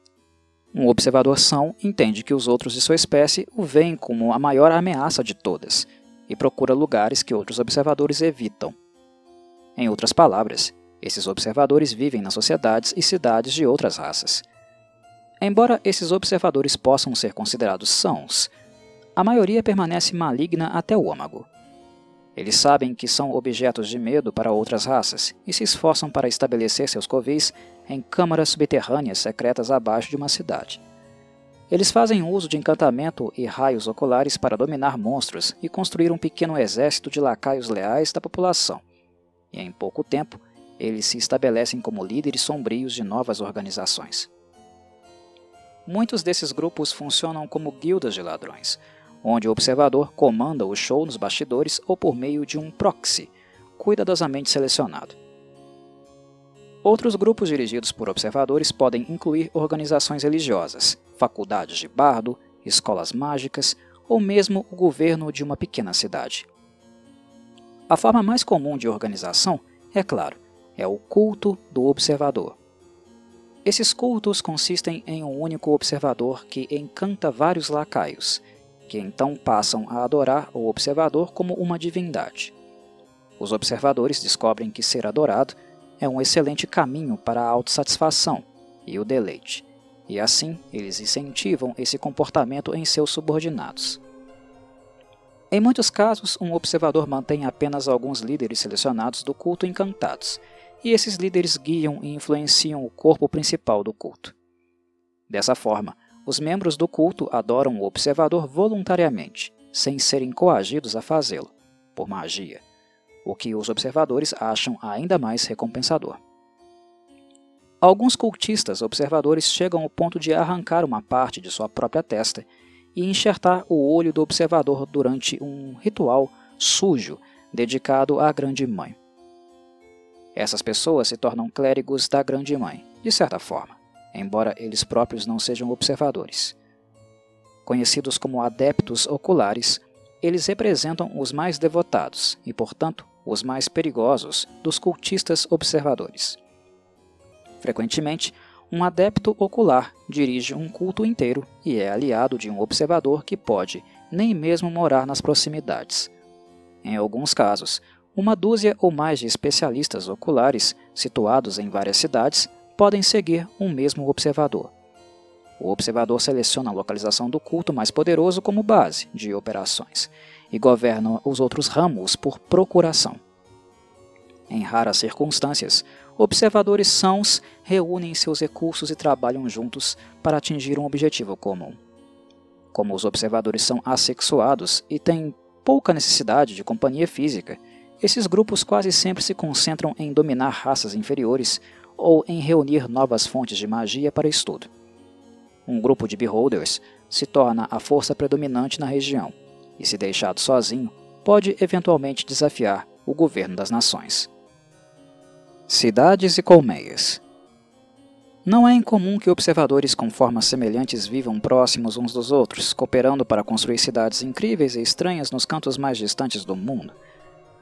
Um observador são entende que os outros de sua espécie o veem como a maior ameaça de todas e procura lugares que outros observadores evitam. Em outras palavras, esses observadores vivem nas sociedades e cidades de outras raças. Embora esses observadores possam ser considerados sãos, a maioria permanece maligna até o âmago. Eles sabem que são objetos de medo para outras raças e se esforçam para estabelecer seus covis em câmaras subterrâneas secretas abaixo de uma cidade. Eles fazem uso de encantamento e raios oculares para dominar monstros e construir um pequeno exército de lacaios leais da população. E em pouco tempo, eles se estabelecem como líderes sombrios de novas organizações. Muitos desses grupos funcionam como guildas de ladrões, onde o observador comanda o show nos bastidores ou por meio de um proxy, cuidadosamente selecionado. Outros grupos dirigidos por observadores podem incluir organizações religiosas, faculdades de bardo, escolas mágicas ou mesmo o governo de uma pequena cidade. A forma mais comum de organização, é claro, é o culto do observador. Esses cultos consistem em um único observador que encanta vários lacaios, que então passam a adorar o observador como uma divindade. Os observadores descobrem que ser adorado é um excelente caminho para a autossatisfação e o deleite, e assim eles incentivam esse comportamento em seus subordinados. Em muitos casos, um observador mantém apenas alguns líderes selecionados do culto encantados, e esses líderes guiam e influenciam o corpo principal do culto. Dessa forma, os membros do culto adoram o observador voluntariamente, sem serem coagidos a fazê-lo, por magia, o que os observadores acham ainda mais recompensador. Alguns cultistas observadores chegam ao ponto de arrancar uma parte de sua própria testa e enxertar o olho do observador durante um ritual sujo dedicado à Grande Mãe. Essas pessoas se tornam clérigos da Grande Mãe, de certa forma, embora eles próprios não sejam observadores. Conhecidos como adeptos oculares, eles representam os mais devotados e, portanto, os mais perigosos dos cultistas observadores. Frequentemente, um adepto ocular dirige um culto inteiro e é aliado de um observador que pode nem mesmo morar nas proximidades. Em alguns casos, uma dúzia ou mais de especialistas oculares, situados em várias cidades, podem seguir um mesmo observador. O observador seleciona a localização do culto mais poderoso como base de operações e governa os outros ramos por procuração. Em raras circunstâncias, observadores sãos reúnem seus recursos e trabalham juntos para atingir um objetivo comum. Como os observadores são assexuados e têm pouca necessidade de companhia física, esses grupos quase sempre se concentram em dominar raças inferiores ou em reunir novas fontes de magia para estudo. Um grupo de beholders se torna a força predominante na região e, se deixado sozinho, pode eventualmente desafiar o governo das nações. Cidades e colmeias. Não é incomum que observadores com formas semelhantes vivam próximos uns dos outros, cooperando para construir cidades incríveis e estranhas nos cantos mais distantes do mundo.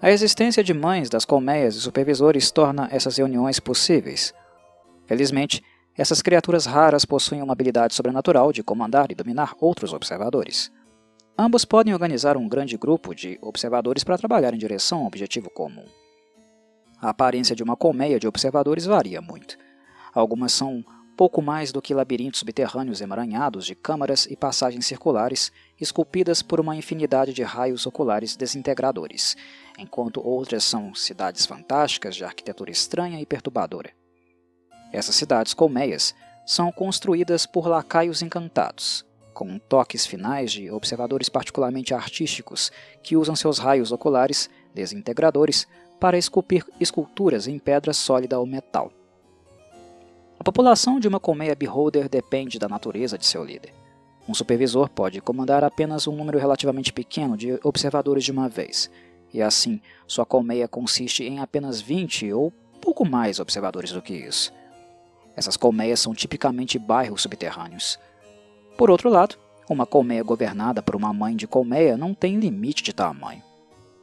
A existência de mães das colmeias e supervisores torna essas reuniões possíveis. Felizmente, essas criaturas raras possuem uma habilidade sobrenatural de comandar e dominar outros observadores. Ambos podem organizar um grande grupo de observadores para trabalhar em direção a um objetivo comum. A aparência de uma colmeia de observadores varia muito. Algumas são pouco mais do que labirintos subterrâneos emaranhados de câmaras e passagens circulares, esculpidas por uma infinidade de raios oculares desintegradores, enquanto outras são cidades fantásticas de arquitetura estranha e perturbadora. Essas cidades colmeias são construídas por lacaios encantados, com toques finais de observadores particularmente artísticos que usam seus raios oculares desintegradores para esculpir esculturas em pedra sólida ou metal. A população de uma colmeia beholder depende da natureza de seu líder. Um supervisor pode comandar apenas um número relativamente pequeno de observadores de uma vez, e assim sua colmeia consiste em apenas 20 ou pouco mais observadores do que isso. Essas colmeias são tipicamente bairros subterrâneos. Por outro lado, uma colmeia governada por uma mãe de colmeia não tem limite de tamanho.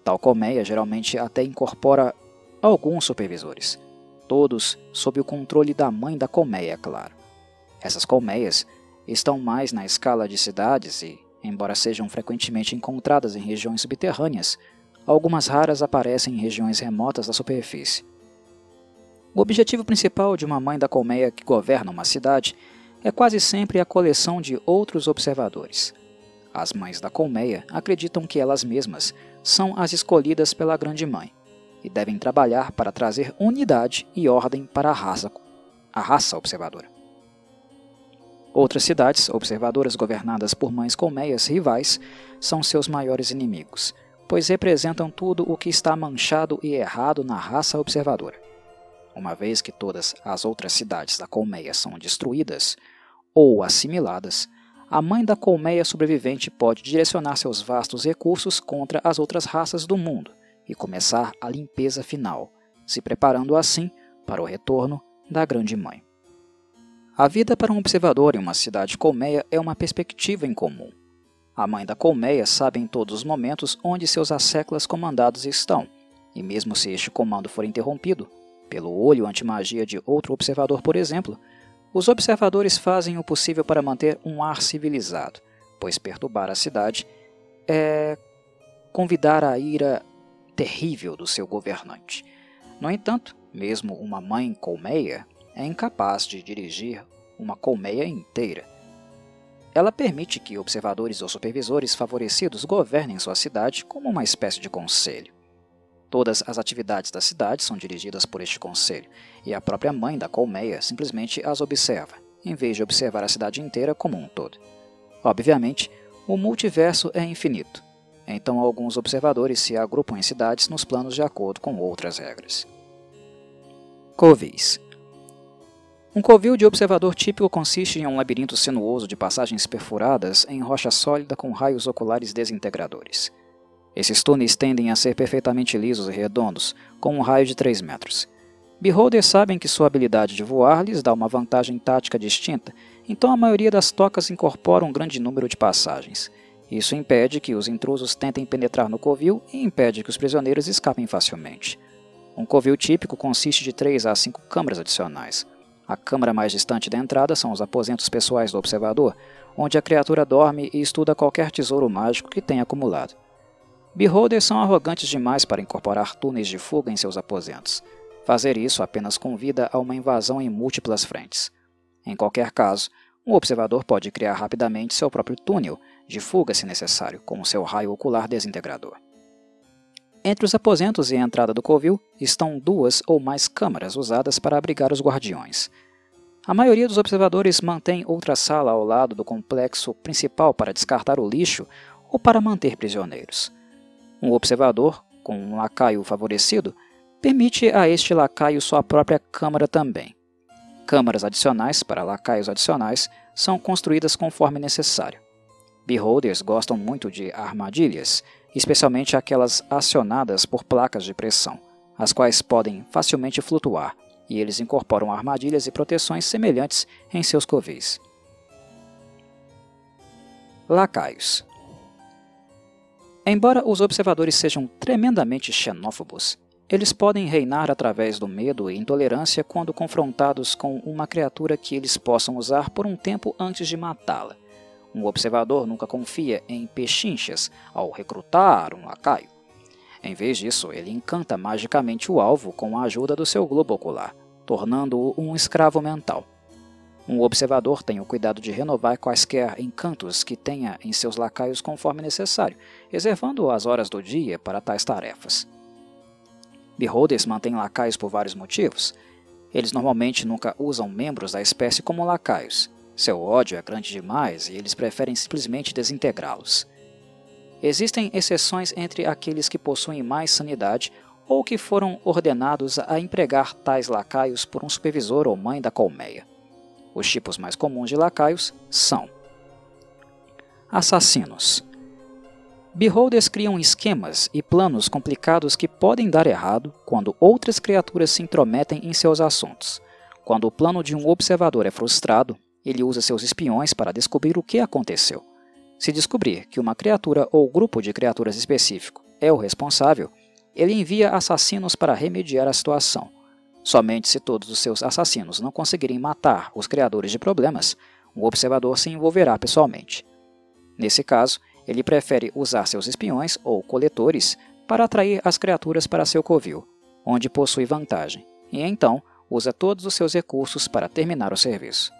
Tal colmeia geralmente até incorpora alguns supervisores, todos sob o controle da mãe da colmeia, claro. Essas colmeias estão mais na escala de cidades e, embora sejam frequentemente encontradas em regiões subterrâneas, algumas raras aparecem em regiões remotas da superfície. O objetivo principal de uma mãe da colmeia que governa uma cidade é quase sempre a coleção de outros observadores. As mães da colmeia acreditam que elas mesmas são as escolhidas pela Grande Mãe e devem trabalhar para trazer unidade e ordem para a raça, a raça observadora. Outras cidades, observadoras governadas por mães colmeias rivais, são seus maiores inimigos, pois representam tudo o que está manchado e errado na raça observadora. Uma vez que todas as outras cidades da colmeia são destruídas ou assimiladas, a mãe da colmeia sobrevivente pode direcionar seus vastos recursos contra as outras raças do mundo e começar a limpeza final, se preparando assim para o retorno da Grande Mãe. A vida para um observador em uma cidade colmeia é uma perspectiva em comum. A mãe da colmeia sabe em todos os momentos onde seus asseclas comandados estão, e mesmo se este comando for interrompido, pelo olho antimagia de outro observador, por exemplo, os observadores fazem o possível para manter um ar civilizado, pois perturbar a cidade é convidar a ira terrível do seu governante. No entanto, mesmo uma mãe colmeia é incapaz de dirigir uma colmeia inteira. ela permite que observadores ou supervisores favorecidos governem sua cidade como uma espécie de conselho. Todas as atividades da cidade são dirigidas por este conselho, e a própria mãe da colmeia simplesmente as observa, em vez de observar a cidade inteira como um todo. Obviamente, o multiverso é infinito, então alguns observadores se agrupam em cidades nos planos de acordo com outras regras. Covis um covil de observador típico consiste em um labirinto sinuoso de passagens perfuradas em rocha sólida com raios oculares desintegradores. Esses túneis tendem a ser perfeitamente lisos e redondos, com um raio de 3 metros. Beholders sabem que sua habilidade de voar lhes dá uma vantagem tática distinta, então a maioria das tocas incorpora um grande número de passagens. Isso impede que os intrusos tentem penetrar no covil e impede que os prisioneiros escapem facilmente. Um covil típico consiste de 3 a 5 câmaras adicionais, a câmara mais distante da entrada são os aposentos pessoais do observador, onde a criatura dorme e estuda qualquer tesouro mágico que tenha acumulado. Beholders são arrogantes demais para incorporar túneis de fuga em seus aposentos. Fazer isso apenas convida a uma invasão em múltiplas frentes. Em qualquer caso, um observador pode criar rapidamente seu próprio túnel de fuga se necessário, com seu raio ocular desintegrador. Entre os aposentos e a entrada do covil estão duas ou mais câmaras usadas para abrigar os guardiões. A maioria dos observadores mantém outra sala ao lado do complexo principal para descartar o lixo ou para manter prisioneiros. Um observador, com um lacaio favorecido, permite a este lacaio sua própria câmara também. Câmaras adicionais para lacaios adicionais são construídas conforme necessário. Beholders gostam muito de armadilhas especialmente aquelas acionadas por placas de pressão, as quais podem facilmente flutuar, e eles incorporam armadilhas e proteções semelhantes em seus covis. Lacaios Embora os observadores sejam tremendamente xenófobos, eles podem reinar através do medo e intolerância quando confrontados com uma criatura que eles possam usar por um tempo antes de matá-la. Um observador nunca confia em pechinchas ao recrutar um lacaio. Em vez disso, ele encanta magicamente o alvo com a ajuda do seu globo ocular, tornando-o um escravo mental. Um observador tem o cuidado de renovar quaisquer encantos que tenha em seus lacaios conforme necessário, reservando as horas do dia para tais tarefas. Beholders mantêm lacaios por vários motivos. Eles normalmente nunca usam membros da espécie como lacaios, seu ódio é grande demais e eles preferem simplesmente desintegrá-los. Existem exceções entre aqueles que possuem mais sanidade ou que foram ordenados a empregar tais lacaios por um supervisor ou mãe da colmeia. Os tipos mais comuns de lacaios são Assassinos Beholders criam esquemas e planos complicados que podem dar errado quando outras criaturas se intrometem em seus assuntos. Quando o plano de um observador é frustrado, ele usa seus espiões para descobrir o que aconteceu. Se descobrir que uma criatura ou grupo de criaturas específico é o responsável, ele envia assassinos para remediar a situação. Somente se todos os seus assassinos não conseguirem matar os criadores de problemas, o observador se envolverá pessoalmente. Nesse caso, ele prefere usar seus espiões ou coletores para atrair as criaturas para seu covil, onde possui vantagem, e então usa todos os seus recursos para terminar o serviço.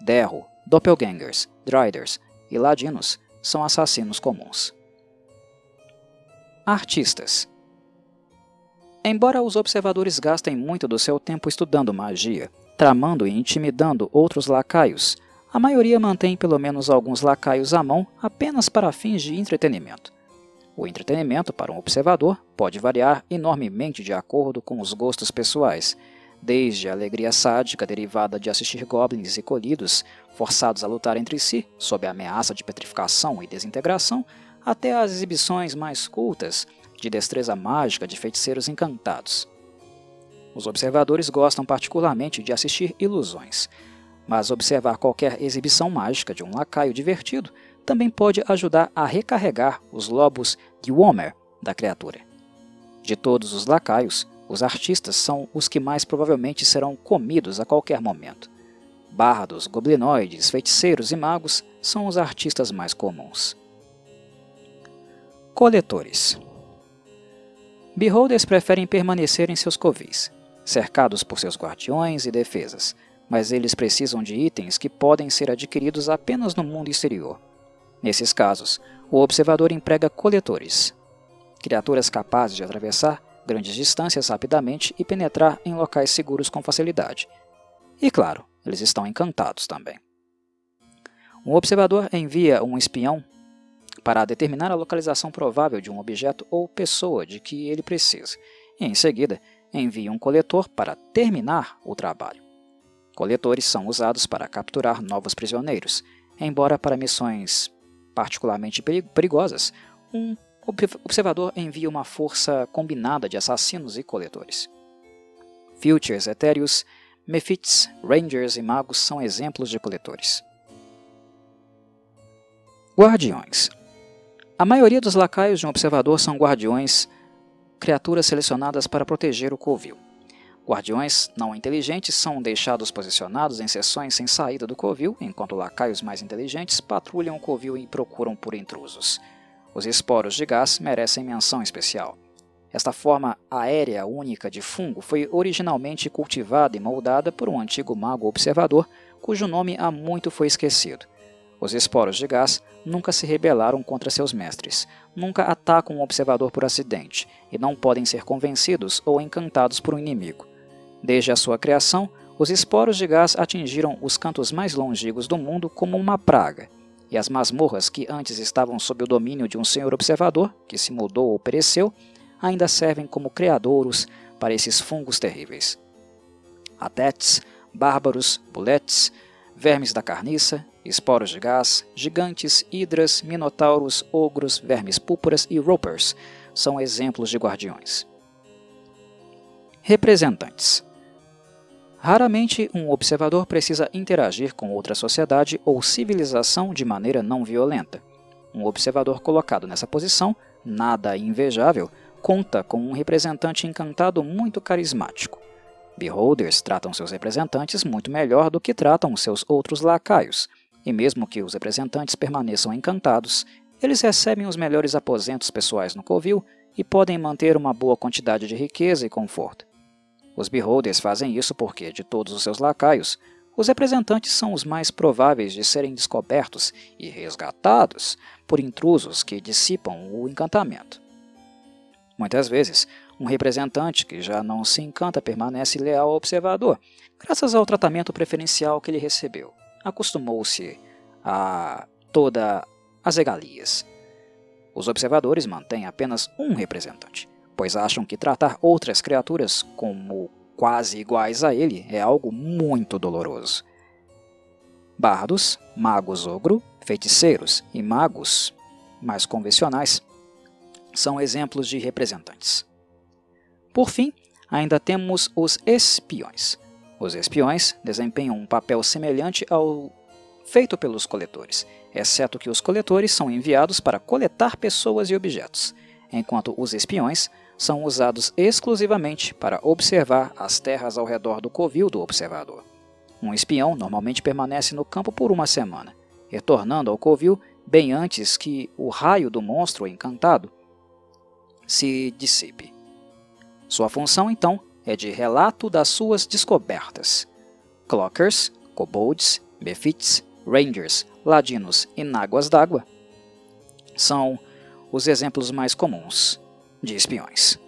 Derro, doppelgangers, driders e ladinos são assassinos comuns. Artistas Embora os observadores gastem muito do seu tempo estudando magia, tramando e intimidando outros lacaios, a maioria mantém pelo menos alguns lacaios à mão apenas para fins de entretenimento. O entretenimento para um observador pode variar enormemente de acordo com os gostos pessoais, desde a alegria sádica derivada de assistir goblins e colhidos forçados a lutar entre si, sob a ameaça de petrificação e desintegração, até as exibições mais cultas de destreza mágica de feiticeiros encantados. Os observadores gostam particularmente de assistir ilusões, mas observar qualquer exibição mágica de um lacaio divertido também pode ajudar a recarregar os lobos de Womer da criatura. De todos os lacaios, os artistas são os que mais provavelmente serão comidos a qualquer momento. Bardos, goblinoides, feiticeiros e magos são os artistas mais comuns. Coletores Beholders preferem permanecer em seus covis, cercados por seus guardiões e defesas, mas eles precisam de itens que podem ser adquiridos apenas no mundo exterior. Nesses casos, o observador emprega coletores, criaturas capazes de atravessar grandes distâncias rapidamente e penetrar em locais seguros com facilidade. E claro, eles estão encantados também. Um observador envia um espião para determinar a localização provável de um objeto ou pessoa de que ele precisa, e em seguida envia um coletor para terminar o trabalho. Coletores são usados para capturar novos prisioneiros, embora para missões particularmente perigosas, um observador envia uma força combinada de assassinos e coletores. Futures, Etéreos, Mephits, Rangers e Magos são exemplos de coletores. Guardiões A maioria dos lacaios de um observador são guardiões, criaturas selecionadas para proteger o covil. Guardiões não inteligentes são deixados posicionados em seções sem saída do covil, enquanto lacaios mais inteligentes patrulham o covil e procuram por intrusos. Os esporos de gás merecem menção especial. Esta forma aérea única de fungo foi originalmente cultivada e moldada por um antigo mago observador, cujo nome há muito foi esquecido. Os esporos de gás nunca se rebelaram contra seus mestres, nunca atacam um observador por acidente e não podem ser convencidos ou encantados por um inimigo. Desde a sua criação, os esporos de gás atingiram os cantos mais longínquos do mundo como uma praga, e as masmorras que antes estavam sob o domínio de um senhor observador, que se mudou ou pereceu, ainda servem como criadouros para esses fungos terríveis. Adetes, bárbaros, buletes, vermes da carniça, esporos de gás, gigantes, hidras, minotauros, ogros, vermes púrpuras e ropers são exemplos de guardiões. Representantes Raramente um observador precisa interagir com outra sociedade ou civilização de maneira não violenta. Um observador colocado nessa posição, nada invejável, conta com um representante encantado muito carismático. Beholders tratam seus representantes muito melhor do que tratam seus outros lacaios, e mesmo que os representantes permaneçam encantados, eles recebem os melhores aposentos pessoais no covil e podem manter uma boa quantidade de riqueza e conforto. Os beholders fazem isso porque, de todos os seus lacaios, os representantes são os mais prováveis de serem descobertos e resgatados por intrusos que dissipam o encantamento. Muitas vezes, um representante que já não se encanta permanece leal ao observador, graças ao tratamento preferencial que ele recebeu. Acostumou-se a todas as regalias. Os observadores mantêm apenas um representante, pois acham que tratar outras criaturas como quase iguais a ele é algo muito doloroso. Bardos, magos ogro, feiticeiros e magos mais convencionais são exemplos de representantes. Por fim, ainda temos os espiões. Os espiões desempenham um papel semelhante ao feito pelos coletores, exceto que os coletores são enviados para coletar pessoas e objetos, enquanto os espiões são usados exclusivamente para observar as terras ao redor do covil do observador. Um espião normalmente permanece no campo por uma semana, retornando ao covil bem antes que o raio do monstro encantado se dissipe. Sua função, então, é de relato das suas descobertas. Clockers, kobolds, mephits, rangers, ladinos e náguas d'água são os exemplos mais comuns de espiões.